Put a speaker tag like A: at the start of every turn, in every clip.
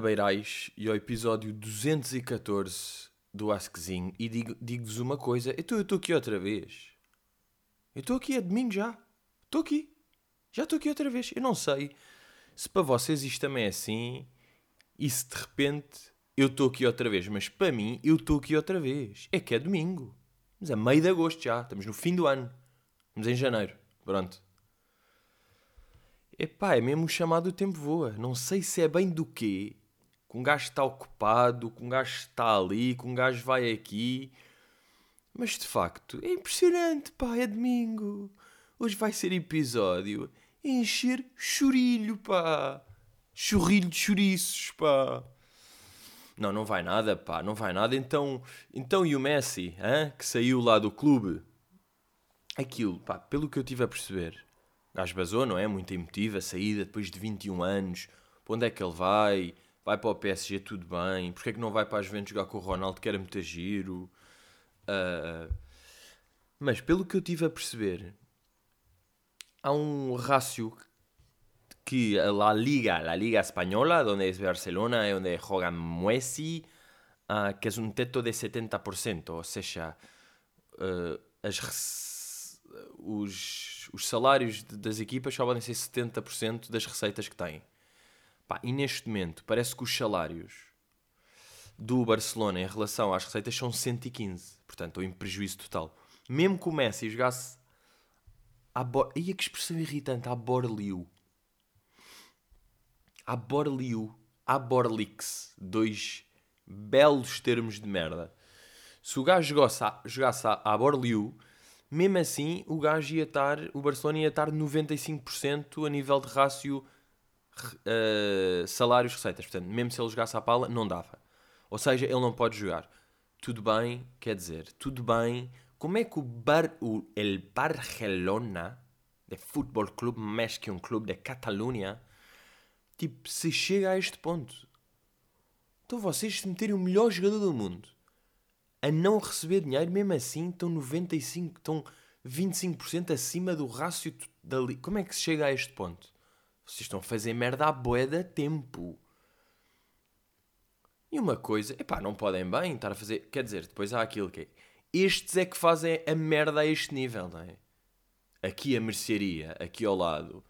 A: Beirais e ao episódio 214 do Askzinho. E digo- digo-vos uma coisa: eu estou aqui outra vez. Eu estou aqui, é domingo já. Estou aqui. Já estou aqui outra vez. Eu não sei se para vocês isto também é assim e se de repente eu estou aqui outra vez. Mas para mim, eu estou aqui outra vez. É que é domingo. Mas é meio de agosto já. Estamos no fim do ano. Estamos em janeiro. Pronto. Epá, é mesmo o chamado tempo voa. Não sei se é bem do quê. Que um gajo está ocupado, que um gajo está ali, que um gajo vai aqui. Mas de facto, é impressionante, pá, é domingo. Hoje vai ser episódio a encher chorilho, pá. Chorrilho de chouriços, pá. Não, não vai nada, pá, não vai nada. Então, então e o Messi, hã? que saiu lá do clube? Aquilo, pá, pelo que eu tive a perceber, o gajo basou, não é? Muito emotivo, a saída depois de 21 anos. Para onde é que ele vai? Vai para o PSG, tudo bem. Porquê é que não vai para a Juventus jogar com o Ronaldo, que era muito giro? Ah, mas pelo que eu tive a perceber, há um rácio que a Liga, la Liga Española, donde es Barcelona, é onde joga Messi, ah, que é um teto de 70%, ou seja, ah, as os, os salários de- das equipas só podem ser 70% das receitas que têm. Pá, e neste momento, parece que os salários do Barcelona em relação às receitas são 115. Portanto, estou em prejuízo total. Mesmo que o Messi jogasse à bo... Ia que expressão irritante, à Borliu. À Borliu. À Borlix. Dois belos termos de merda. Se o gajo jogasse à, jogasse Borliu, mesmo assim o gajo ia estar, o Barcelona ia estar 95% a nível de rácio eh, salários receitas. Portanto, mesmo se ele jogasse à pala, não dava. Ou seja, ele não pode jogar. Tudo bem, quer dizer, tudo bem. Como é que o, Bar, o El Barcelona, de Futebol Clube, mais que um clube de Catalunha, tipo, se chega a este ponto? Então vocês se meterem o melhor jogador do mundo a não receber dinheiro, mesmo assim estão 95, estão 25% acima do rácio da. Como é que se chega a este ponto? Vocês estão a fazer merda à boeda tempo. E uma coisa, epá, não podem bem estar a fazer. Quer dizer, depois há aquilo que é. Estes é que fazem a merda a este nível, não é? Aqui a mercearia, aqui ao lado,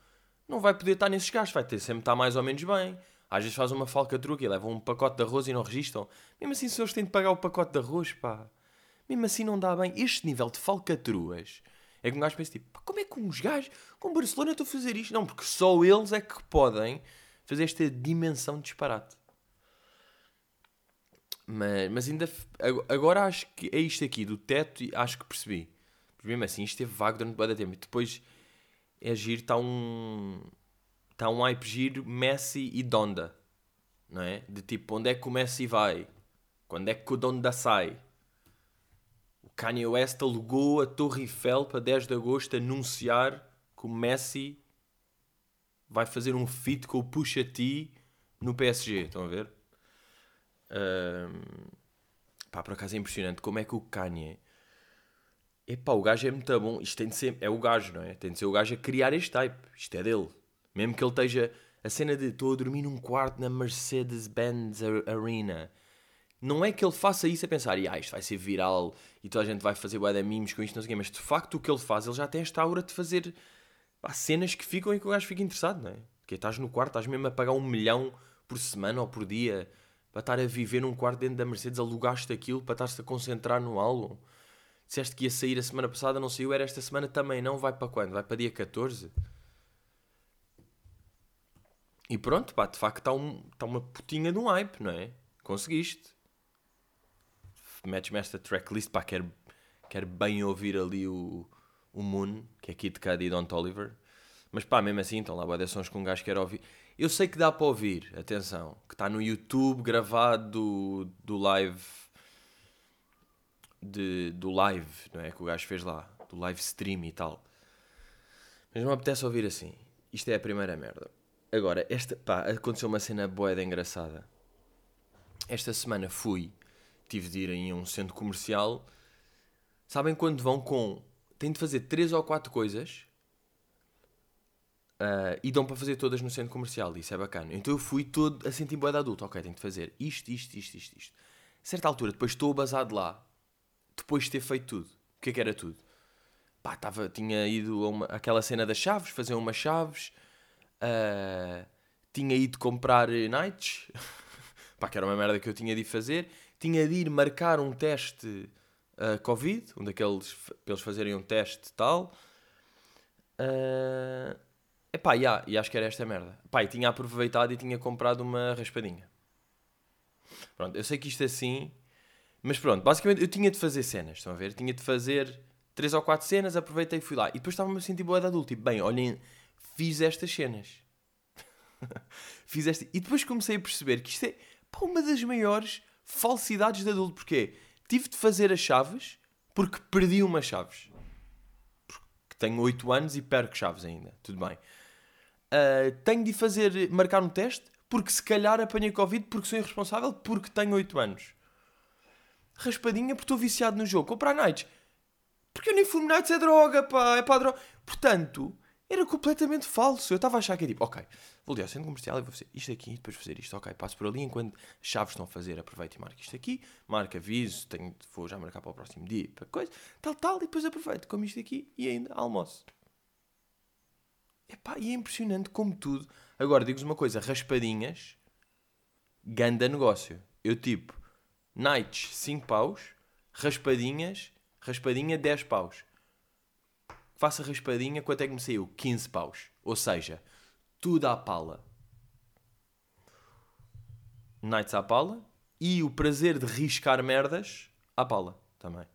A: não vai poder estar nesses gastos, vai ter sempre estar mais ou menos bem. Às vezes faz uma falcatrua e levam um pacote de arroz e não registram. Mesmo assim, se eles têm de pagar o pacote de arroz, pá. Mesmo assim não dá bem. Este nível de falcatruas é que um gajo pensa tipo, como é que uns gajos com Barcelona estão a fazer isto? Não, porque só eles é que podem fazer esta dimensão de disparate. Mas, mas ainda. Agora acho que é isto aqui, do teto, acho que percebi. Mesmo assim, isto teve vago durante muito tempo. E depois é giro, está um. Está um hype giro Messi e Donda. Não é? De tipo, onde é que o Messi vai? Quando é que o Donda sai? Kanye West alugou a Torre Eiffel para 10 de agosto anunciar que o Messi vai fazer um feat com o Pusha T no PSG. Estão a ver? Ahm, pá, por acaso é impressionante como é que o Kanye. Epá, o gajo é muito bom. Isto tem de ser. É o gajo, não é? Tem de ser o gajo a criar este type. Isto é dele. Mesmo que ele esteja. A cena de estou a dormir num quarto na Mercedes-Benz Ar- Arena. Não é que ele faça isso a pensar, ah, isto vai ser viral e toda a gente vai fazer bué memes com isto, não sei o quê, mas de facto o que ele faz, ele já tem esta aura de fazer pá, cenas que ficam em que o gajo fica interessado, não é? Porque estás no quarto, estás mesmo a pagar um milhão por semana ou por dia para estar a viver num quarto dentro da Mercedes, alugaste aquilo para estar-se a concentrar no álbum. Disseste que ia sair a semana passada, não saiu, era esta semana também não, vai para quando? Vai para dia 14? E pronto, pá, de facto está um, tá uma putinha de um hype, não é? Conseguiste. Metes-me esta tracklist, pá, quero, quero bem ouvir ali o, o Moon, que é Kid Cudi e Don Toliver. Mas pá, mesmo assim, estão lá de sons que um gajo quer ouvir. Eu sei que dá para ouvir, atenção, que está no YouTube gravado do, do live de, do live, não é? Que o gajo fez lá, do live stream e tal. Mas não me apetece ouvir assim. Isto é a primeira merda. Agora, esta, pá, aconteceu uma cena boeda engraçada. Esta semana fui, tive de ir em um centro comercial. Sabem quando vão com. Têm de fazer três ou quatro coisas Uh, e dão para fazer todas no centro comercial, isso é bacana. Então eu fui todo a sentir boa de adulto. Ok, tenho de fazer isto, isto, isto, isto, isto. A certa altura, depois estou basado lá, depois de ter feito tudo. O que é que era tudo? Pá, tava, tinha ido a uma, aquela cena das chaves, fazer umas chaves. Uh, tinha ido comprar nights. Pá, que era uma merda que eu tinha de fazer. Tinha de ir marcar um teste uh, Covid, um daqueles, para eles fazerem um teste tal. Uh, Epá, yeah, e acho que era esta merda. Epá, e tinha aproveitado e tinha comprado uma raspadinha. Pronto, eu sei que isto é assim, mas pronto, basicamente eu tinha de fazer cenas, estão a ver? Tinha de fazer três ou quatro cenas, aproveitei e fui lá. E depois estava-me a sentir boa de adulto. Tipo, bem, olhem, fiz estas cenas. fiz esta... E depois comecei a perceber que isto é pá, uma das maiores falsidades de adulto. Porque tive de fazer as chaves porque perdi umas chaves. Porque tenho 8 anos e perco chaves ainda. Tudo bem. Uh, tenho de fazer, marcar um teste, porque se calhar apanhei Covid porque sou irresponsável, porque tenho 8 anos. Raspadinha porque estou viciado no jogo. Comprar nights. Porque eu nem fumo nights, é droga, pá, é para droga. Portanto, era completamente falso. Eu estava a achar que é tipo, ok, vou ali ao centro comercial e vou fazer isto aqui, depois fazer isto, ok, passo por ali enquanto chaves estão a fazer, aproveito e marco isto aqui, marco aviso, tenho, vou já marcar para o próximo dia, para coisa, tal, tal, e depois aproveito, como isto aqui e ainda almoço. Epá, e é impressionante como tudo. Agora, digo-vos uma coisa: raspadinhas, ganda negócio. Eu tipo, nights 5 paus, raspadinhas, raspadinha 10 paus. Faça raspadinha, quanto é que me saiu? 15 paus. Ou seja, tudo à pala. Nights à pala e o prazer de riscar merdas à pala também.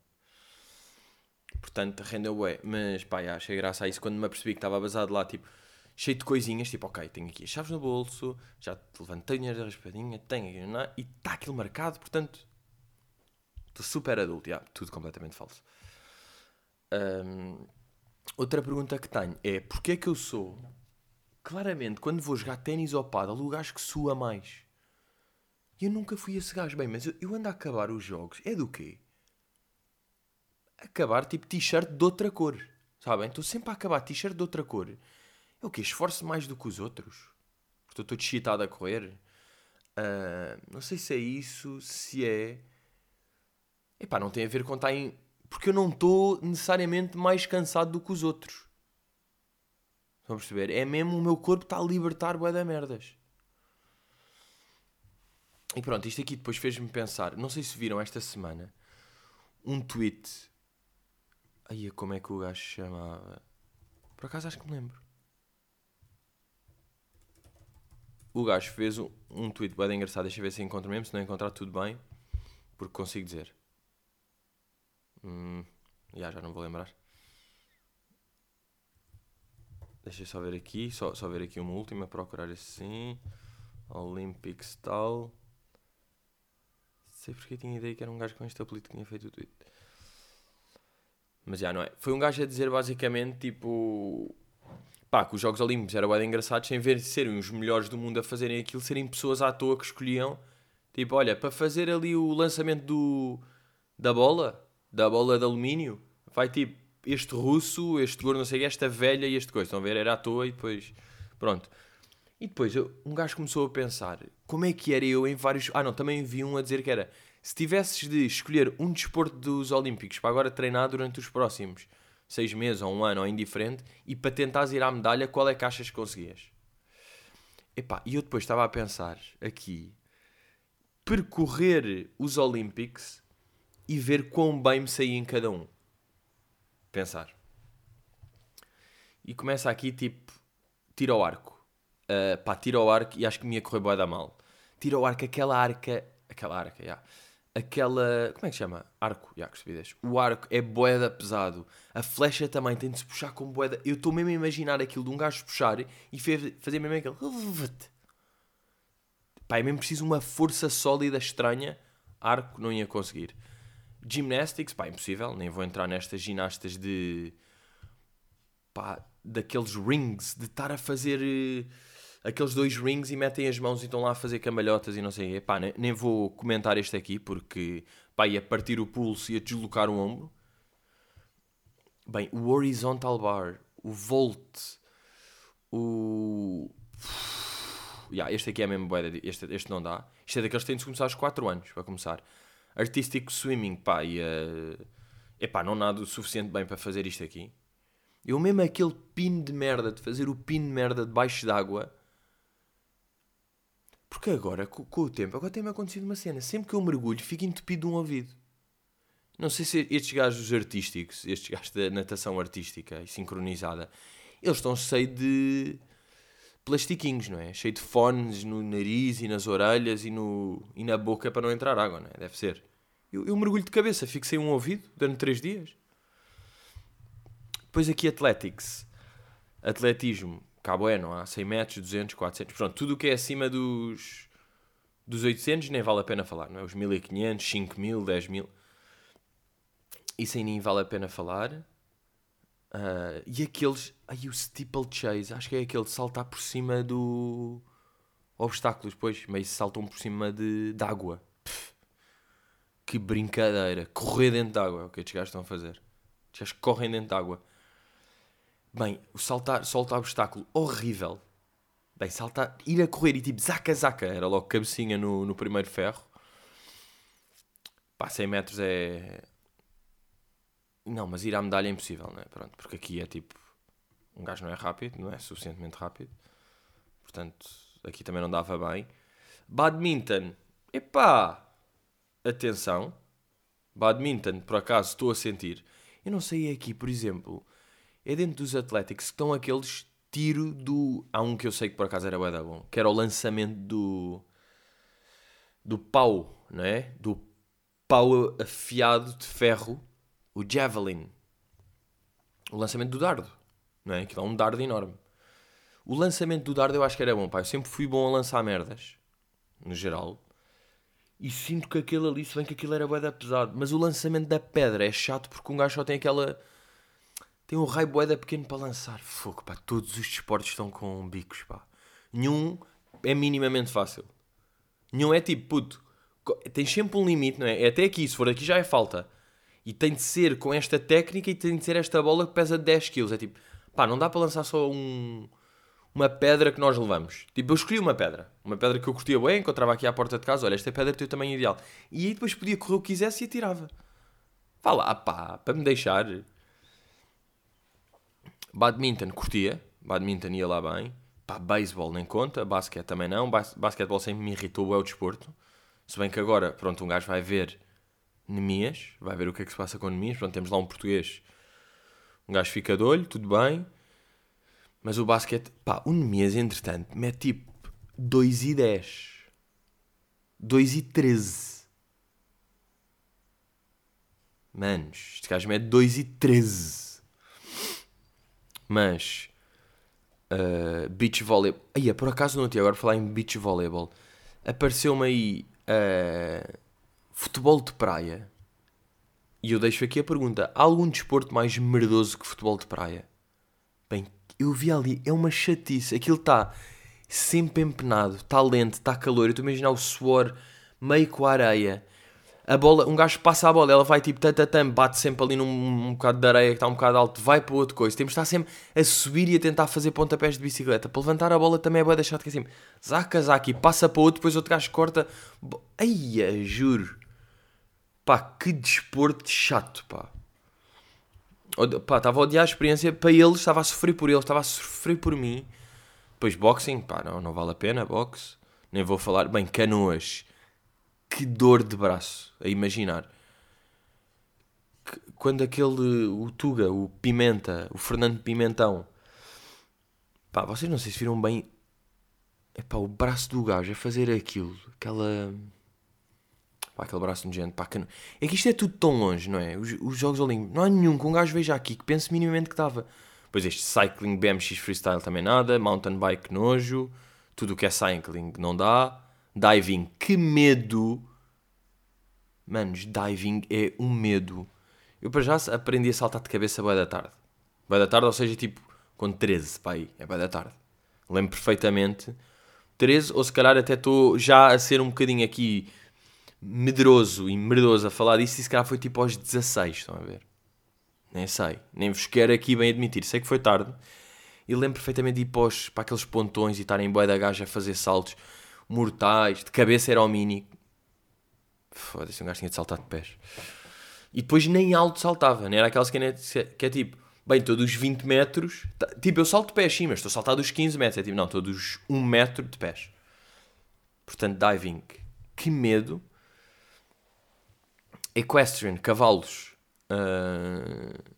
A: Portanto, rendeu bué. Mas pá, achei graça a isso quando me apercebi que estava basado lá, tipo, cheio de coisinhas, tipo, ok, tenho aqui as chaves no bolso, já levantei o dinheiro da raspadinha, tenho aqui, não, e está aquilo marcado, portanto, estou super adulto, já, tudo completamente falso. Um, outra pergunta que tenho é, porquê é que eu sou, claramente, quando vou jogar ténis ou pádel, o gajo que sua mais? E eu nunca fui esse gajo, bem, mas eu, eu ando a acabar os jogos, é do quê? acabar tipo t-shirt de outra cor. Sabem? Estou sempre a acabar t-shirt de outra cor. É o que? Esforço mais do que os outros? Porque estou todo a correr. Uh, não sei se é isso, se é. Epá, não tem a ver com estar em. Porque eu não estou necessariamente mais cansado do que os outros. Estão a perceber? É mesmo o meu corpo está a libertar bué da merdas. E pronto, isto aqui depois fez-me pensar. Não sei se viram esta semana um tweet Aí, como é que o gajo chamava? Por acaso acho que me lembro. O gajo fez um, um tweet bem engraçado. Deixa eu ver se encontro mesmo. Se não encontrar, tudo bem. Porque consigo dizer. Hum, já, já não vou lembrar. Deixa eu só ver aqui. Só, só ver aqui uma última. Procurar assim. Olympics tal. Sei porque tinha ideia que era um gajo com este apelido que tinha feito o tweet. Mas já não é. Foi um gajo a dizer basicamente tipo. Pá, que os Jogos Olímpicos eram bem engraçados sem ver serem os melhores do mundo a fazerem aquilo, serem pessoas à toa que escolhiam. Tipo, olha, para fazer ali o lançamento do, da bola, da bola de alumínio, vai tipo este russo, este gordo, não sei, esta velha e este coisa. Estão a ver? Era à toa e depois. Pronto. E depois eu, um gajo começou a pensar como é que era eu em vários. Ah, não, também vi um a dizer que era se tivesses de escolher um desporto dos Olímpicos para agora treinar durante os próximos seis meses ou um ano ou indiferente e para tentares ir à medalha, qual é que achas que conseguias? Epá, e eu depois estava a pensar aqui percorrer os Olímpicos e ver quão bem me saía em cada um. Pensar. E começa aqui tipo tiro ao arco. Uh, pá, tiro ao arco e acho que me ia correr boa da mal. Tiro ao arco, aquela arca. Aquela arca, já. Yeah aquela. Como é que chama? Arco. Já, que estupidez. O arco é boeda pesado. A flecha também tem de se puxar com boeda. Eu estou mesmo a imaginar aquilo de um gajo puxar e fazer mesmo aquele. Pá, é mesmo preciso uma força sólida estranha. Arco não ia conseguir. Gymnastics, pá, impossível. Nem vou entrar nestas ginastas de. pá, daqueles rings, de estar a fazer eh, aqueles dois rings e metem as mãos e estão lá a fazer cambalhotas e não sei. Epá, nem, nem vou comentar este aqui porque pá, ia partir o pulso e ia deslocar o ombro. Bem, o horizontal bar, o volt, O. Yeah, este aqui é mesmo de- este, este não dá. Isto é daqueles que têm de começar aos 4 anos, para começar. Artístico Swimming, pá, e... Uh... Epá, não nada o suficiente bem para fazer isto aqui. Eu mesmo aquele pino de merda, de fazer o pino de merda debaixo d'água... Porque agora, com, com o tempo, agora tem-me acontecido uma cena. Sempre que eu mergulho, fico entupido de um ouvido. Não sei se estes gajos artísticos, estes gajos da natação artística e sincronizada, eles estão cheios de plastiquinhos, não é? Cheio de fones no nariz e nas orelhas e, no, e na boca para não entrar água, não é? Deve ser. Eu, eu mergulho de cabeça, fico sem um ouvido durante 3 dias. Depois aqui Athletics. Atletismo. Cabo é, não há 100 metros, 200, 400. Pronto, tudo o que é acima dos, dos 800 nem vale a pena falar, não é? Os 1500, 5000, 10000. Isso aí nem vale a pena falar. Uh, e aqueles. Ai, o steeplechase. Acho que é aquele de saltar por cima do. Obstáculos, depois. Meio saltam por cima de, de água. Pff, que brincadeira. Correr dentro de água é o que estes gajos estão a fazer. Estes gajos correm dentro de água. Bem, o saltar, saltar obstáculo, horrível. Bem, saltar, ir a correr e tipo zaca zaca, era logo cabecinha no, no primeiro ferro. Pá, 100 metros é. Não, mas ir à medalha é impossível, não é? Pronto, porque aqui é tipo. Um gajo não é rápido, não é suficientemente rápido. Portanto, aqui também não dava bem. Badminton, epá! Atenção. Badminton, por acaso, estou a sentir. Eu não sei aqui, por exemplo é dentro dos Athletics que estão aqueles tiro do. Há um que eu sei que por acaso era da bom, que era o lançamento do. do pau, não é? Do pau afiado de ferro, o javelin. O lançamento do dardo, não é? Que dá um dardo enorme. O lançamento do dardo eu acho que era bom, pá. Eu sempre fui bom a lançar merdas, no geral. E sinto que aquele ali, se bem que aquilo era bué da pesado. Mas o lançamento da pedra é chato porque um gajo só tem aquela tem um raio boeda pequeno para lançar. Fogo, pá, todos os desportos estão com bicos, pá. Nenhum é minimamente fácil. Nenhum é tipo, puto, tens sempre um limite, não é? É até aqui, se for aqui já é falta. E tem de ser com esta técnica e tem de ser esta bola que pesa 10 kg. É tipo, pá, não dá para lançar só um, uma pedra que nós levamos. Tipo, eu escolhi uma pedra. Uma pedra que eu curtia bem, encontrava aqui à porta de casa. Olha, esta pedra tem o tamanho ideal. E aí depois podia correr o que quisesse e atirava. Vá lá, pá, para me deixar. Badminton curtia, badminton ia lá bem. Pá, beisebol nem conta, basquete também não. Bas basquetebol sempre me irritou, é o desporto. Se bem que agora, pronto, um gajo vai ver Nemias, vai ver o que é que se passa com Nemias. Pronto, temos lá um português. Um gajo fica de olho, tudo bem. Mas o basquete, pá, o Nemias, entretanto, mete tipo 2 e 10. 2 e 13. Manos, este gajo mete 2 e 13. Mas uh, beach volley. Aí, por acaso não tinha agora falar em beach volleyball. Apareceu-me aí uh, futebol de praia. E eu deixo aqui a pergunta: há algum desporto mais merdoso que futebol de praia? Bem, eu vi ali, é uma chatice. Aquilo está sempre empenado, está lento, está calor. Eu estou a imaginar o suor meio com a areia a bola, um gajo passa a bola, ela vai tipo tatatam, bate sempre ali num um bocado de areia que está um bocado alto, vai para outra coisa. Temos de estar sempre a subir e a tentar fazer pontapés de bicicleta. Para levantar a bola também é boa deixar de que assim, zaca, zaca, e passa para outro, depois outro gajo corta. Ai, juro. Pá, que desporto chato, pá. Pá, estava a odiar a experiência para eles, estava a sofrer por eles, estava a sofrer por mim. Depois boxing, pá, não, não vale a pena, boxe. Nem vou falar. Bem, canoas que dor de braço a imaginar. Quando aquele, o Tuga, o Pimenta, o Fernando Pimentão, pá, vocês não sei se viram bem, pá, o braço do gajo a fazer aquilo, aquela, pá, aquele braço nojento, pá, que não... é que isto é tudo tão longe, não é? Os, os Jogos Olímpicos, não há nenhum que um gajo veja aqui que pense minimamente que estava. Pois este Cycling BMX Freestyle também nada, Mountain Bike nojo, tudo o que é cycling não dá, Diving, que medo! Manos, diving é um medo. Eu para já aprendi a saltar de cabeça boa da tarde. Boa da tarde, ou seja, tipo, com 13, pá aí, é boa da tarde. Lembro perfeitamente. 13, ou se calhar até estou já a ser um bocadinho aqui medroso e merdoso a falar disso, e se foi tipo aos 16, estão a ver? Nem sei, nem vos quero aqui bem admitir. Sei que foi tarde. E lembro perfeitamente de ir para, os- para aqueles pontões e estarem em boia da gaja a fazer saltos mortais. De cabeça era o mini. Foda-se, um gajo tinha de saltar de pés. E depois nem alto saltava, não era aquela que é, que é tipo, bem, todos os 20 metros. tá- tipo, eu salto de pés sim, mas estou a saltar dos 15 metros. É tipo, não, todos 1 metro de pés. Portanto, diving. Que medo. Equestrian, cavalos. Ah,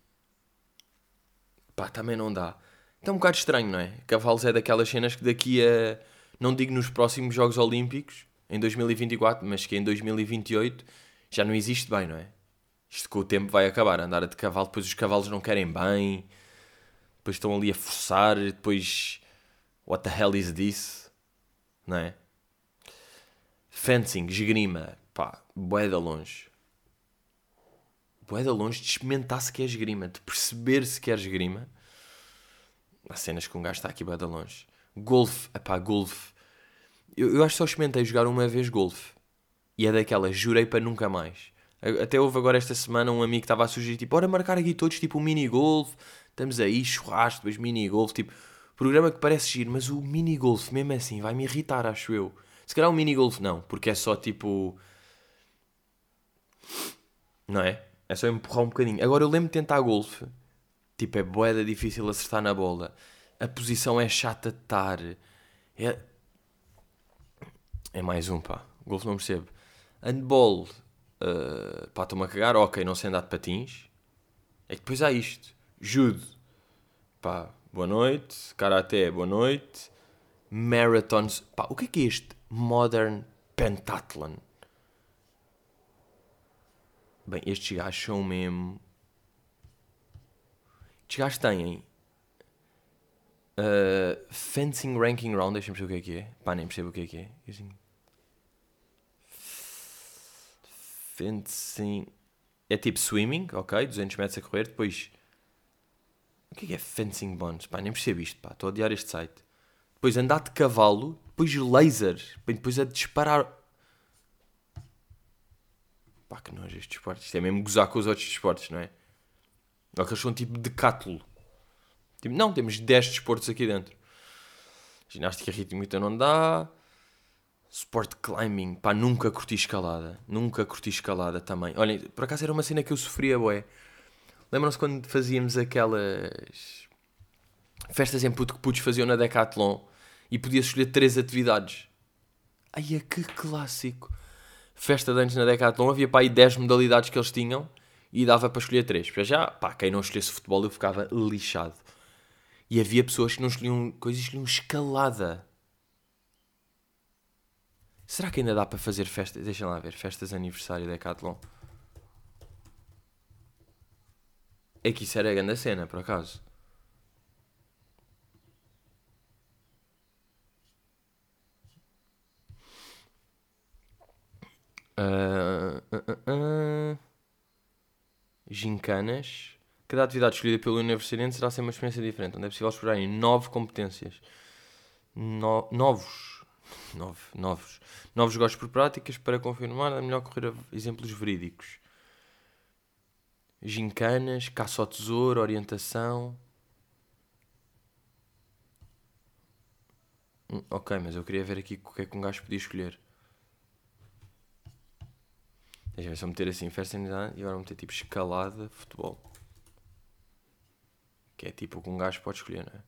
A: Pá, também não dá. Então é um bocado estranho, não é? Cavalos é daquelas cenas que daqui a. Não digo nos próximos Jogos Olímpicos, em 2024, mas que em 2028 já não existe bem, não é? Isto com o tempo vai acabar. Andar de cavalo, depois os cavalos não querem bem, depois estão ali a forçar, depois. What the hell is this? Não é? Fencing, esgrima, pá, bué de longe. De longe de experimentar se quer esgrima, de perceber se quer esgrima. Há cenas que um gajo está aqui de longe. Golfe, epá, golfe. Eu, eu acho que só experimentei jogar uma vez golfe. E é daquelas, jurei para nunca mais. Até houve agora esta semana um amigo que estava a sugerir, tipo, bora marcar aqui todos, tipo, um mini-golf. Estamos aí, churrasco, depois mini-golf, tipo, programa que parece giro, mas o mini-golf, mesmo assim, vai me irritar, acho eu. Se calhar o mini-golf não, porque é só, tipo... Não é? É só empurrar um bocadinho. Agora eu lembro de tentar golfe. Tipo, é boeda difícil acertar na bola. A posição é chata de estar. É... é mais um, pá. Golfe não percebo. Handball. Uh, pá, estou-me a cagar. Ok, não sei andar de patins. É que depois há isto. Judo. Pá, boa noite. Karaté, boa noite. Marathons. Pá, o que é que é este? Modern Pentathlon. Bem, estes gajos são mesmo. Estes gajos têm. uh, fencing Ranking Round, deixa-me perceber o que é que é. Pá, nem percebo o que é que é. Assim. Fencing. É tipo swimming, ok? 200 metros a correr. Depois. O que é que é fencing bonds? Pá, nem percebo isto, pá. Estou a odiar este site. Depois andar de cavalo. Depois laser. Depois a disparar. Pá, que nojo estes esportes. Isto é mesmo gozar com os outros esportes, não é? Ou que eles são tipo decátulo. Tipo, não, temos 10 desportos aqui dentro. Ginástica rítmica não dá. Sport climbing. Pá, nunca curti escalada. Nunca curti escalada também. Olhem, por acaso era uma cena que eu sofria, boé. Lembram-se quando fazíamos aquelas festas em puto que putos faziam na Decathlon e podias escolher três atividades. Ai, é que clássico. Festa de antes na Decathlon havia pá aí 10 modalidades que eles tinham e dava para escolher três. Para já, pá, quem não escolhesse futebol eu ficava lixado. E havia pessoas que não escolhiam coisas, escolhiam escalada. Será que ainda dá para fazer festas? Deixem lá ver, festas de aniversário da Decathlon. É que isso era a grande cena, por acaso. Ah, ah, ah. Gincanas. Cada atividade escolhida pelo universitário será sempre uma experiência diferente, onde é possível explorarem nove competências. No- novos. Nove, novos. Novos gostos por práticas para confirmar a melhor correr exemplos verídicos. Gincanas, caça ao tesouro, orientação. Hum, Ok, mas eu queria ver aqui o que é que um gajo podia escolher. Deixa eu ver eu meter assim, festa e agora meter tipo escalada, futebol. Que é tipo o que um gajo pode escolher, não é?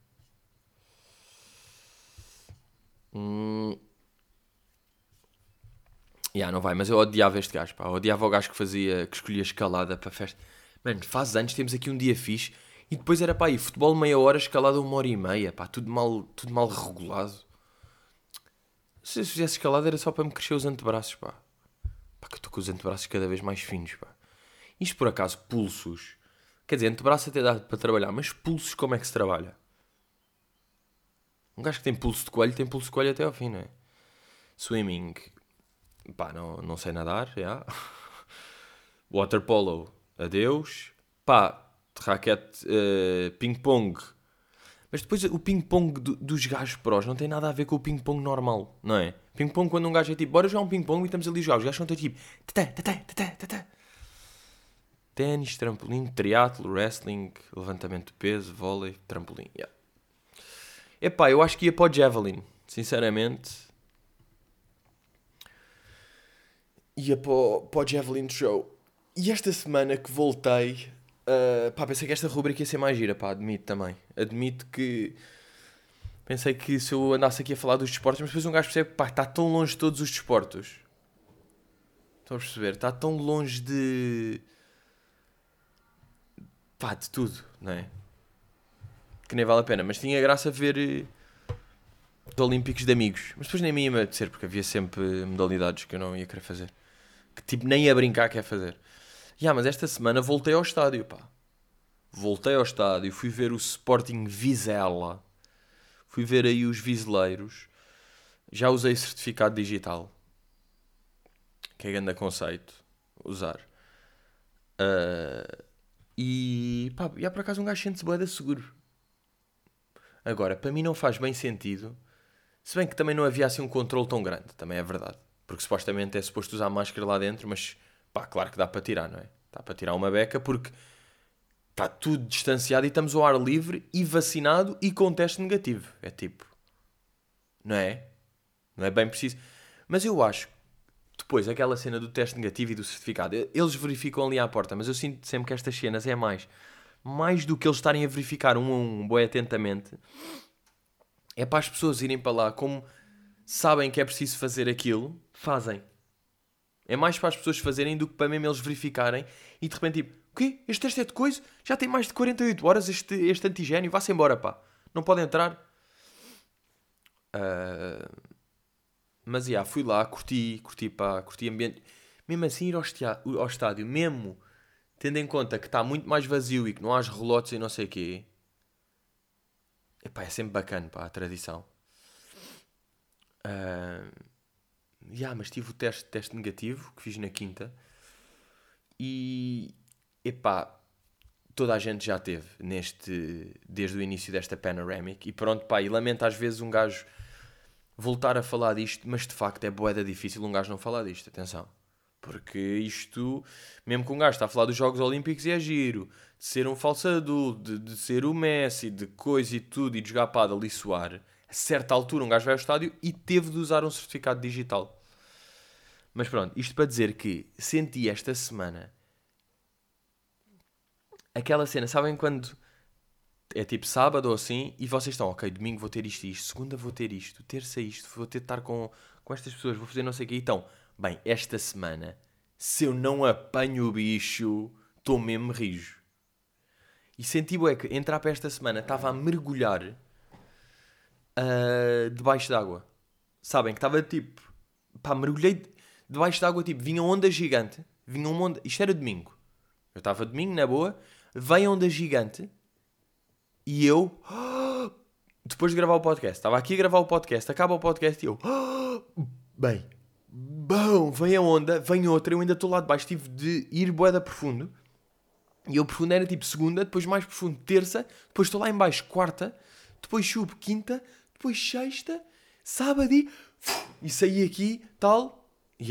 A: Hum. Yeah, não vai, mas eu odiava este gajo, pá. Eu odiava o gajo que fazia, que escolhia escalada para festa. Mano, faz anos, temos aqui um dia fixe e depois era pá aí, futebol meia hora, escalada uma hora e meia, pá, tudo mal, tudo mal regulado. Se eu fizesse escalada era só para me crescer os antebraços, pá. Que estou com os antebraços cada vez mais finos, pá. Isto por acaso, pulsos. Quer dizer, antebraço até dá para trabalhar, mas pulsos como é que se trabalha? Um gajo que tem pulso de coelho tem pulso de coelho até ao fim, não é? Swimming. Pá, não, não sei nadar, já. Water polo. Adeus. Pá, raquete, eh, ping-pong. Mas depois o ping-pong do- dos gajos prós não tem nada a ver com o ping-pong normal, não é? Ping-pong quando um gajo é tipo, bora jogar um ping-pong e estamos ali a jogar. Os gajos são tipo, tatá. Ténis, trampolim, triatlo, wrestling, levantamento de peso, vôlei, trampolim. yeah. Epá, eu acho que ia para o Javelin, sinceramente. Ia para o, para o Javelin Show. E esta semana que voltei, uh, pá, pensei que esta rubrica ia ser mais gira, pá, admito também. Admito que pensei que se eu andasse aqui a falar dos desportos, mas depois um gajo percebe, pá, está tão longe de todos os desportos. Estão a perceber? Está tão longe de. pá, de tudo, não é? Que nem vale a pena. Mas tinha graça ver eh, os Olímpicos de amigos. Mas depois nem me ia ser porque havia sempre modalidades que eu não ia querer fazer. Que tipo, nem ia brincar quer fazer. Ya, mas esta semana voltei ao estádio, pá. Voltei ao estádio, fui ver o Sporting Vizela. Fui ver aí os viseleiros. Já usei certificado digital. Que é grande conceito. Usar. Uh, e pá, e há por acaso um gajo sente-se boeda seguro. Agora, para mim não faz bem sentido. Se bem que também não havia assim um controle tão grande, também é verdade. Porque supostamente é suposto usar máscara lá dentro, mas pá, claro que dá para tirar, não é? Dá para tirar uma beca porque está tudo distanciado e estamos ao ar livre e vacinado e com teste negativo. É tipo, não é? Não é bem preciso. Mas eu acho depois aquela cena do teste negativo e do certificado, eles verificam ali à porta, mas eu sinto sempre que estas cenas é mais mais do que eles estarem a verificar um a um, bem atentamente, é para as pessoas irem para lá, como sabem que é preciso fazer aquilo, fazem. É mais para as pessoas fazerem do que para mesmo eles verificarem e de repente tipo, o quê? Este teste é de coisa? Já tem mais de 48 horas este, este antigênio, vá-se embora, pá. Não pode entrar. Uh... Mas, já, yeah, fui lá, curti, curti, pá, curti ambiente. Mesmo assim, ir ao, ao estádio, mesmo tendo em conta que está muito mais vazio e que não há relotes e não sei o quê, epá, é sempre bacana, pá, a tradição. Uh, yeah, mas tive o teste, teste negativo que fiz na quinta e epá, toda a gente já teve neste desde o início desta panoramic e pronto, pá, e lamento às vezes um gajo voltar a falar disto, mas de facto é boeda difícil um gajo não falar disto, atenção. Porque isto, mesmo que um gajo está a falar dos Jogos Olímpicos e é giro, de ser um falso adulto, de, de ser o Messi, de coisa e tudo, e de jogar para ali suar, a certa altura um gajo vai ao estádio e teve de usar um certificado digital. Mas pronto, isto para dizer que senti esta semana aquela cena, sabem quando é tipo sábado ou assim e vocês estão, ok, domingo vou ter isto e isto, segunda vou ter isto, terça isto, vou ter de estar com, com estas pessoas, vou fazer não sei o quê. Então, Bem, esta semana, se eu não apanho o bicho, estou mesmo rijo. E senti bué que entrar para esta semana estava a mergulhar uh, debaixo d'água. Sabem que estava tipo. Pá, mergulhei debaixo d'água, tipo, vinha onda gigante. Vinha uma onda. Isto era domingo. Eu estava domingo, na boa. Vem onda gigante. E eu. Depois de gravar o podcast. Estava aqui a gravar o podcast. Acaba o podcast e eu. Bem, bom, vem a onda, vem outra, eu ainda estou lá de baixo, tive de ir boeda profundo. E eu profundo era tipo segunda, depois mais profundo terça, depois estou lá em baixo quarta, depois subo quinta, depois sexta, sábado e, e saí aqui, tal,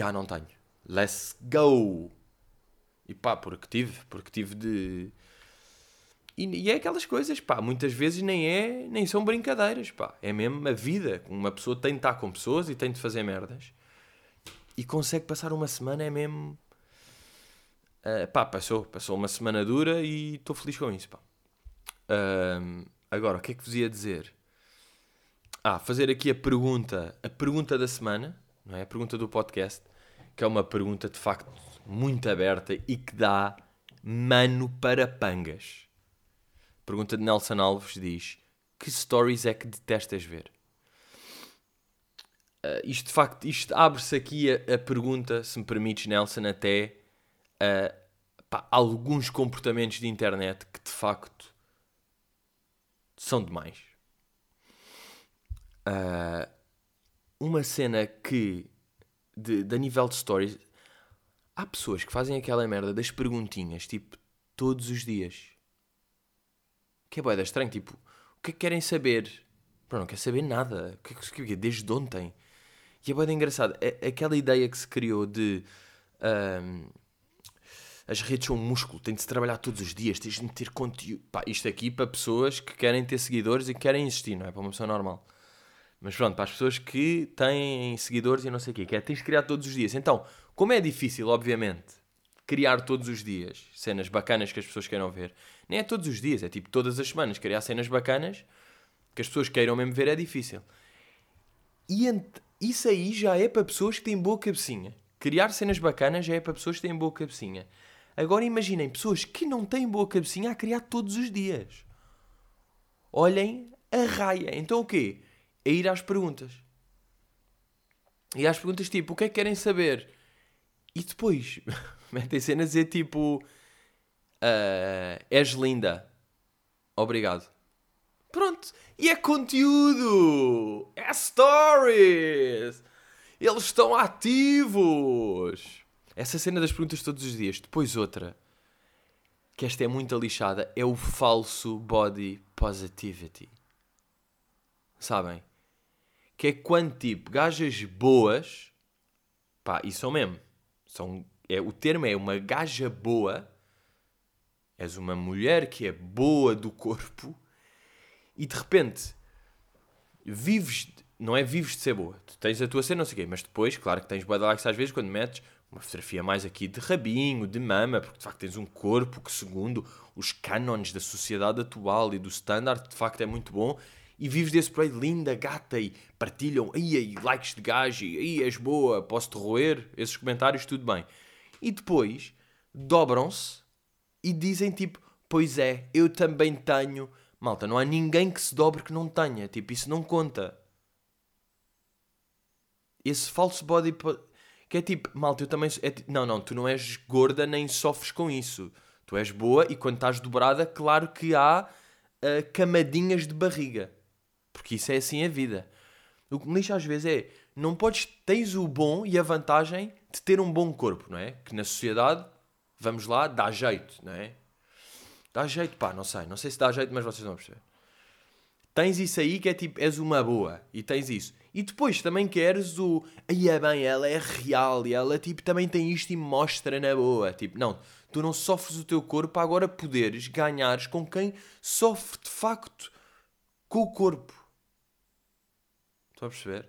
A: ah, não tenho. Let's go! E pá, porque tive, porque tive de... E, e, é aquelas coisas, pá, muitas vezes nem é, nem são brincadeiras, pá. É mesmo a vida. Uma pessoa tem de estar com pessoas e tem de fazer merdas e consegue passar uma semana, é mesmo. Uh, pá, passou, passou uma semana dura e estou feliz com isso, pá. Uh, agora, o que é que vos ia dizer? Ah, fazer aqui a pergunta, a pergunta da semana, não é? A pergunta do podcast, que é uma pergunta de facto muito aberta e que dá mano para pangas. Pergunta de Nelson Alves diz: Que stories é que detestas ver? Uh, isto de facto, isto abre-se aqui a, a, pergunta, se me permites, Nelson, até uh, pá, alguns comportamentos de internet que de facto são demais. Uh, uma cena que, de, de nível de stories, há pessoas que fazem aquela merda das perguntinhas, tipo, todos os dias. Que é boeda estranho, tipo, o que é que querem saber? Pronto, não quer saber nada. O que é que, desde ontem? E é bem engraçado. É, aquela ideia que se criou de. Um, as redes são um músculo, tem de se trabalhar todos os dias, tens de meter conteúdo. Pá, isto aqui para pessoas que querem ter seguidores e que querem existir, não é? Para uma pessoa normal. Mas pronto, para as pessoas que têm seguidores e não sei o quê, que é tens de criar todos os dias. Então, como é difícil, obviamente, criar todos os dias cenas bacanas que as pessoas queiram ver, nem é todos os dias, é tipo todas as semanas, criar cenas bacanas que as pessoas queiram mesmo ver é difícil. E isso aí já é para pessoas que têm boa cabecinha. Criar cenas bacanas já é para pessoas que têm boa cabecinha. Agora imaginem pessoas que não têm boa cabecinha a criar todos os dias. Olhem a raia. Então o quê? É ir às perguntas. E às perguntas tipo, o que é que querem saber? E depois metem cenas a dizer tipo, uh, és linda. Obrigado. Pronto. E é conteúdo! É stories! Eles estão ativos! Essa cena das perguntas todos os dias. Depois outra, que esta é muito lixada, é o falso body positivity. Sabem? Que é quando tipo gajas boas, pá, e são mesmo. São, é, o termo é uma gaja boa. És uma mulher que é boa do corpo e de repente vives, não é vives de ser boa, tu tens a tua cena, não sei o quê, mas depois, claro que tens boa likes às vezes quando metes uma fotografia mais aqui de rabinho, de mama, porque de facto tens um corpo que, segundo os cânones da sociedade atual e do standard, de facto é muito bom. E vives desse aí, linda, gata, e partilham, aí, aí likes de gajo, aí és boa, posso-te roer, esses comentários, tudo bem. E depois dobram-se e dizem tipo, pois é, eu também tenho Malta, não há ninguém que se dobre que não tenha. Tipo, isso não conta. Esse falso body. Que é tipo, malta, eu também. É, não, não, tu não és gorda nem sofres com isso. Tu és boa e quando estás dobrada, claro que há uh, camadinhas de barriga. Porque isso é assim a vida. O que me lixa às vezes é. Não podes. Tens o bom e a vantagem de ter um bom corpo, não é? Que na sociedade, vamos lá, dá jeito, não é? Dá jeito, pá, não sei. Não sei se dá jeito, mas vocês vão perceber. Tens isso aí que é tipo, és uma boa. E tens isso. E depois também queres o. Aí é bem, ela é real e ela tipo também tem isto e mostra na boa. Tipo, não, tu não sofres o teu corpo agora poderes ganhares com quem sofre de facto com o corpo. Estão a perceber?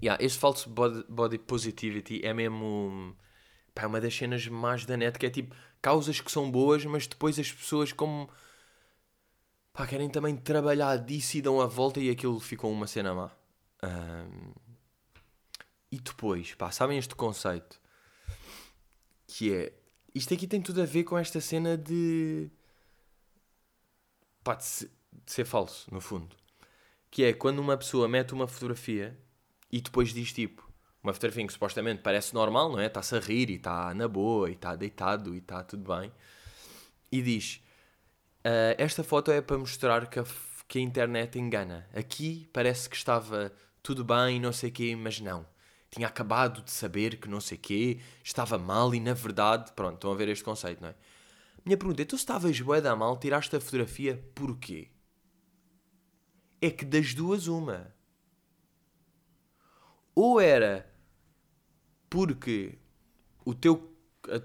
A: Yeah, este falso body, body positivity é mesmo. Pá, é uma das cenas mais da net que é tipo causas que são boas, mas depois as pessoas como pá, querem também trabalhar disso e dão a volta e aquilo ficou uma cena má. Um, e depois, pá, sabem este conceito que é isto aqui tem tudo a ver com esta cena de pá, de, se, de ser falso, no fundo. Que é quando uma pessoa mete uma fotografia e depois diz tipo uma fotografia que supostamente parece normal, não é? Está-se a rir e está na boa e está deitado e está tudo bem. E diz: uh, Esta foto é para mostrar que a, que a internet engana. Aqui parece que estava tudo bem, não sei o quê, mas não. Tinha acabado de saber que não sei o quê, estava mal e na verdade. Pronto, estão a ver este conceito, não é? Minha pergunta é: tu estavas bué da mal, tiraste a fotografia porquê? É que das duas, uma. Ou era porque o teu. A,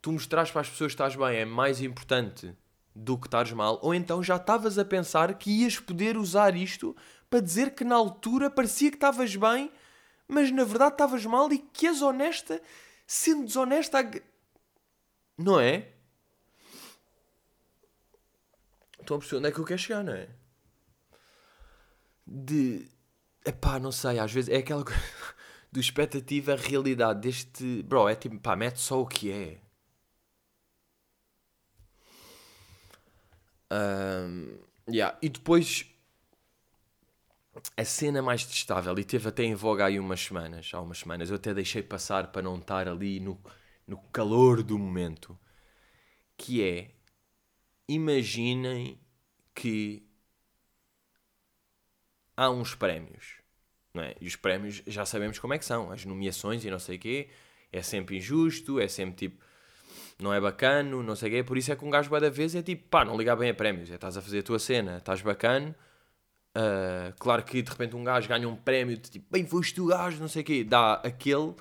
A: tu mostrares para as pessoas que estás bem é mais importante do que estás mal, ou então já estavas a pensar que ias poder usar isto para dizer que na altura parecia que estavas bem, mas na verdade estavas mal e que és honesta, sendo desonesta. Não é? Estão a perceber onde é que eu quero chegar, não é? De. Epá, não sei, às vezes é aquela coisa do expectativa realidade deste. Bro, é tipo, pá, mete só o que é. Um, yeah. E depois a cena mais testável, e teve até em voga aí umas semanas, há umas semanas, eu até deixei passar para não estar ali no, no calor do momento, que é, imaginem que há uns prémios é? E os prémios já sabemos como é que são, as nomeações e não sei o quê, é sempre injusto, é sempre tipo, não é bacano, não sei o quê, por isso é que um gajo vai da vez é tipo, pá, não ligar bem a prémios, é estás a fazer a tua cena, estás bacano, uh, claro que de repente um gajo ganha um prémio de tipo, bem, foste tu gajo, não sei o quê, dá aquele,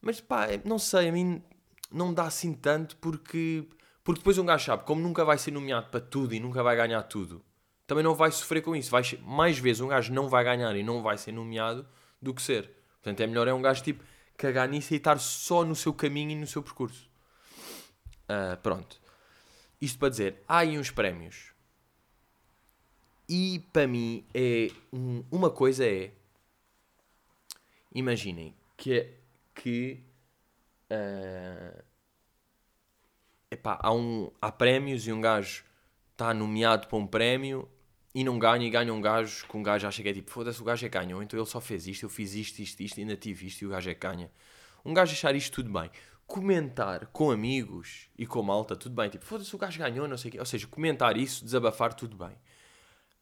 A: mas pá, é, não sei, a mim não dá assim tanto porque, porque depois um gajo sabe, como nunca vai ser nomeado para tudo e nunca vai ganhar tudo, também não vai sofrer com isso. Vai, mais vezes um gajo não vai ganhar e não vai ser nomeado do que ser. Portanto, é melhor é um gajo tipo cagar nisso e estar só no seu caminho e no seu percurso. Uh, pronto. Isto para dizer, há aí uns prémios. E para mim é um, uma coisa é imaginem que que uh, epá, há, um, há prémios e um gajo está nomeado para um prémio e não ganha e ganha um gajo que um gajo acha que é tipo, foda-se, o gajo é que ganhou, então ele só fez isto, eu fiz isto, isto, isto, ainda tive isto e o gajo é ganha. Um gajo achar isto tudo bem. Comentar com amigos e com malta, tudo bem, tipo, foda-se, o gajo ganhou, não sei o quê. Ou seja, comentar isso, desabafar, tudo bem.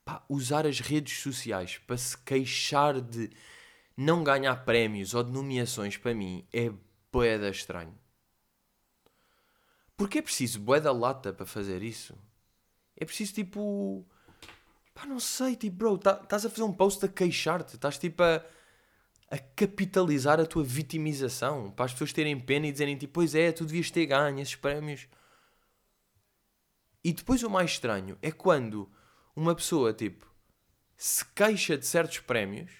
A: Pá, usar as redes sociais para se queixar de não ganhar prémios ou de nomeações, para mim, é boeda estranho. Porque é preciso boeda lata para fazer isso? É preciso, tipo Pá, não sei, tipo, bro, tá, estás a fazer um post a queixar-te, estás tipo a, a capitalizar a tua vitimização para as pessoas terem pena e dizerem tipo, pois é, tu devias ter ganho esses prémios. E depois o mais estranho é quando uma pessoa, tipo, se queixa de certos prémios,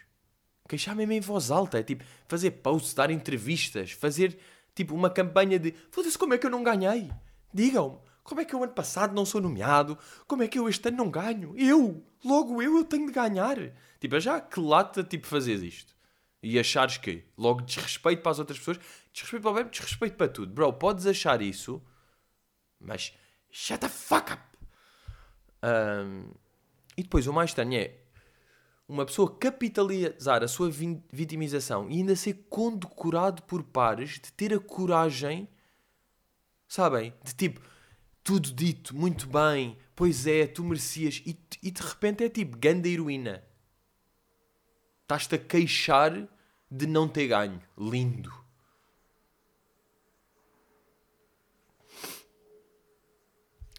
A: queixar mesmo em voz alta, é tipo, fazer posts, dar entrevistas, fazer tipo uma campanha de foda-se como é que eu não ganhei? Digam-me, como é que eu ano passado não sou nomeado? Como é que eu este ano não ganho? Eu! Logo eu, eu tenho de ganhar! Tipo, já que lata, tipo, fazer isto. E achares que, logo, desrespeito para as outras pessoas, desrespeito para o bem, desrespeito para tudo. Bro, podes achar isso, mas shut the fuck up! Um, e depois, o mais estranho é uma pessoa capitalizar a sua vitimização e ainda ser condecorado por pares de ter a coragem, sabem? De tipo tudo dito, muito bem, pois é, tu merecias, e, e de repente é tipo, ganda heroína. Estás-te a queixar de não ter ganho. Lindo.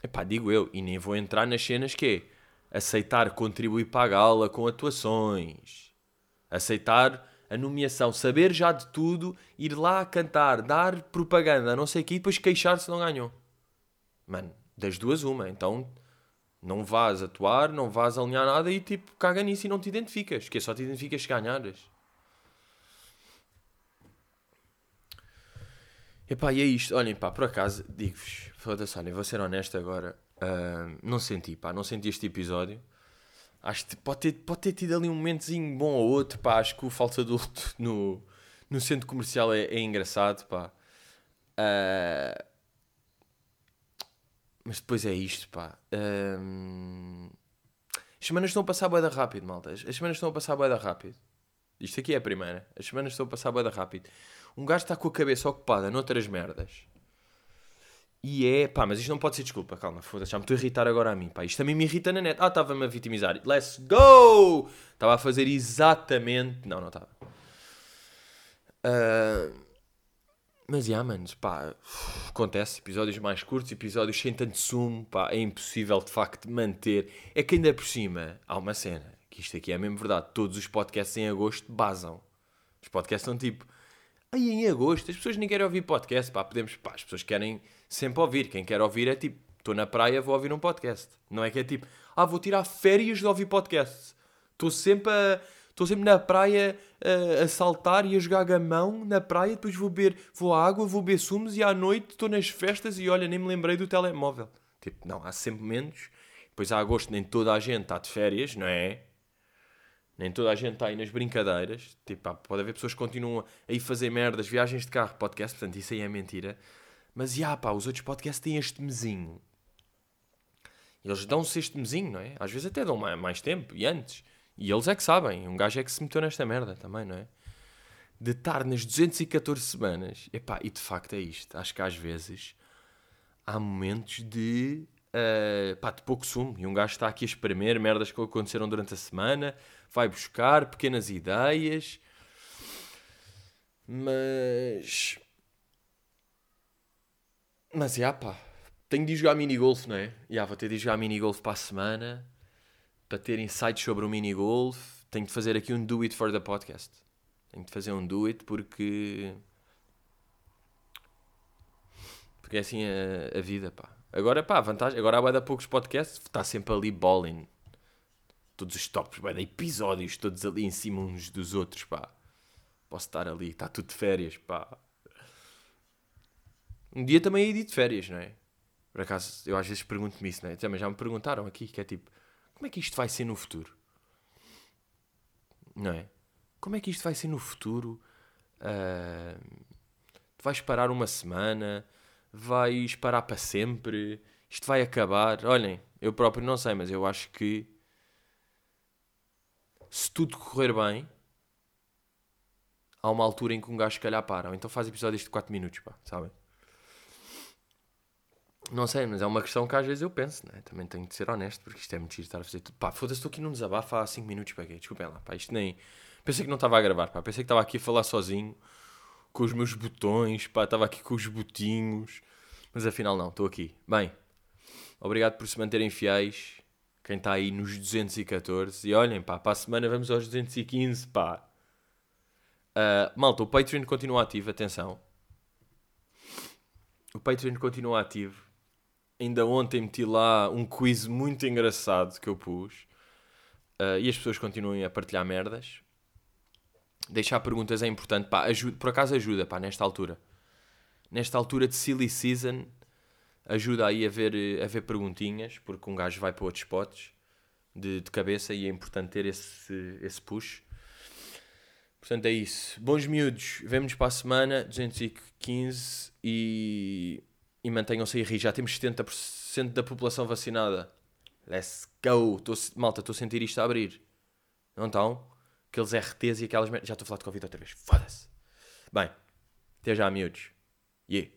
A: Epá, digo eu, e nem vou entrar nas cenas que é aceitar contribuir para a gala com atuações, aceitar a nomeação, saber já de tudo, ir lá cantar, dar propaganda, não sei o quê, e depois queixar se não ganhou. Mano, das duas, uma. Então não vás atuar, não vás alinhar nada e tipo, caga nisso e não te identificas. Que é só te identificas se ganhares. Epá, e é isto. Olhem, pá, por acaso, digo-vos, foda-se, olhem, vou ser honesto agora. Uh, não senti, pá, não senti este episódio. Acho que pode ter, pode ter tido ali um momentozinho bom ou outro, pá. Acho que o falso adulto no, no centro comercial é, é engraçado, pá. Uh, mas depois é isto, pá. Um... As semanas estão a passar boeda rápido, malta. As semanas estão a passar boeda rápido. Isto aqui é a primeira. As semanas estão a passar boeda rápido. Um gajo está com a cabeça ocupada noutras merdas. E é, pá, mas isto não pode ser desculpa, calma, foda-se, já me estou a irritar agora a mim, pá. Isto também me irrita na net. Ah, estava-me a vitimizar. Let's go! Estava a fazer exatamente. Não, não estava. Uh... Mas, yeah, manos, pá, acontece, episódios mais curtos, episódios sem tanto sumo, pá, é impossível, de facto, manter. É que ainda por cima, há uma cena, que isto aqui é mesmo verdade, todos os podcasts em agosto basam. Os podcasts são tipo, aí em agosto, as pessoas nem querem ouvir podcast, pá, podemos, pá, as pessoas querem sempre ouvir, quem quer ouvir é tipo, estou na praia, vou ouvir um podcast. Não é que é tipo, ah, vou tirar férias de ouvir podcasts. Estou sempre a Estou sempre na praia a, a, saltar e a jogar gamão na praia, depois vou beber, vou à água, vou beber sumos e à noite estou nas festas e olha, nem me lembrei do telemóvel. Tipo, não, há sempre menos. Depois a agosto nem toda a gente está de férias, não é? Nem toda a gente está aí nas brincadeiras. Tipo, pode haver pessoas que continuam a ir fazer merdas, viagens de carro, podcast, portanto isso aí é mentira. Mas, já, pá, os outros podcasts têm este mesinho. Eles dão-se este mesinho, não é? Às vezes até dão mais tempo, e antes. E eles é que sabem, um gajo é que se meteu nesta merda também, não é? De estar nas 214 semanas, epá, e de facto é isto. Acho que às vezes há momentos de, uh, pá, de pouco sumo. E um gajo está aqui a espremer merdas que aconteceram durante a semana, vai buscar pequenas ideias, mas. Mas, já, pá, tenho de jogar mini-golf, não é? Já, vou ter de jogar mini-golf para a semana para ter insights sobre o mini golf, tenho de fazer aqui um do it for the podcast. Tenho de fazer um do it porque. Porque é assim a, a vida, pá. Agora, pá, vantagem. Agora há de poucos podcasts, está sempre ali balling. Todos os tops, de episódios, todos ali em cima uns dos outros, pá. Posso estar ali, está tudo de férias, pá. Um dia também ir de férias, não é? Por acaso, eu às vezes pergunto-me isso, não é? Também já me perguntaram aqui, que é tipo, como é que isto vai ser no futuro? Não é? Como é que isto vai ser no futuro? Uh, vais parar uma semana? Vais parar para sempre? Isto vai acabar? Olhem, eu próprio não sei, mas eu acho que se tudo correr bem, há uma altura em que um gajo se calhar para. Ou então faz episódios de 4 minutos, pá, sabem? Não sei, mas é uma questão que às vezes eu penso, né? Também tenho de ser honesto, porque isto é muito estar a fazer tudo. Pá, foda-se, estou aqui num desabafo há 5 minutos, para quê? Desculpem lá, pá, isto nem. Pensei que não estava a gravar, pá, pensei que estava aqui a falar sozinho, com os meus botões, pá, estava aqui com os botinhos, mas afinal não, estou aqui. Bem, obrigado por se manterem fiéis, quem está aí nos 214, e olhem, pá, para a semana vamos aos 215, pá. Uh, malta, o Patreon continua ativo, atenção. O Patreon continua ativo ainda ontem meti lá um quiz muito engraçado que eu pus. Uh, e as pessoas continuem a partilhar merdas. Deixar perguntas é importante. Pá, ajuda, por acaso ajuda, pá, nesta altura. Nesta altura de silly season, ajuda aí a ver, a ver perguntinhas, porque um gajo vai para outros spots de, de cabeça e é importante ter esse, esse push. Portanto, é isso. Bons miúdos, vemo-nos para a semana, 215 e e mantenham-se aí rir. Já temos 70% da população vacinada. Let's go! Tô, malta, estou a sentir isto a abrir. Não estão? Aqueles RTs e aquelas. Já estou a falar de Covid outra vez. Foda-se. Bem, até já, miúdos. Yeah.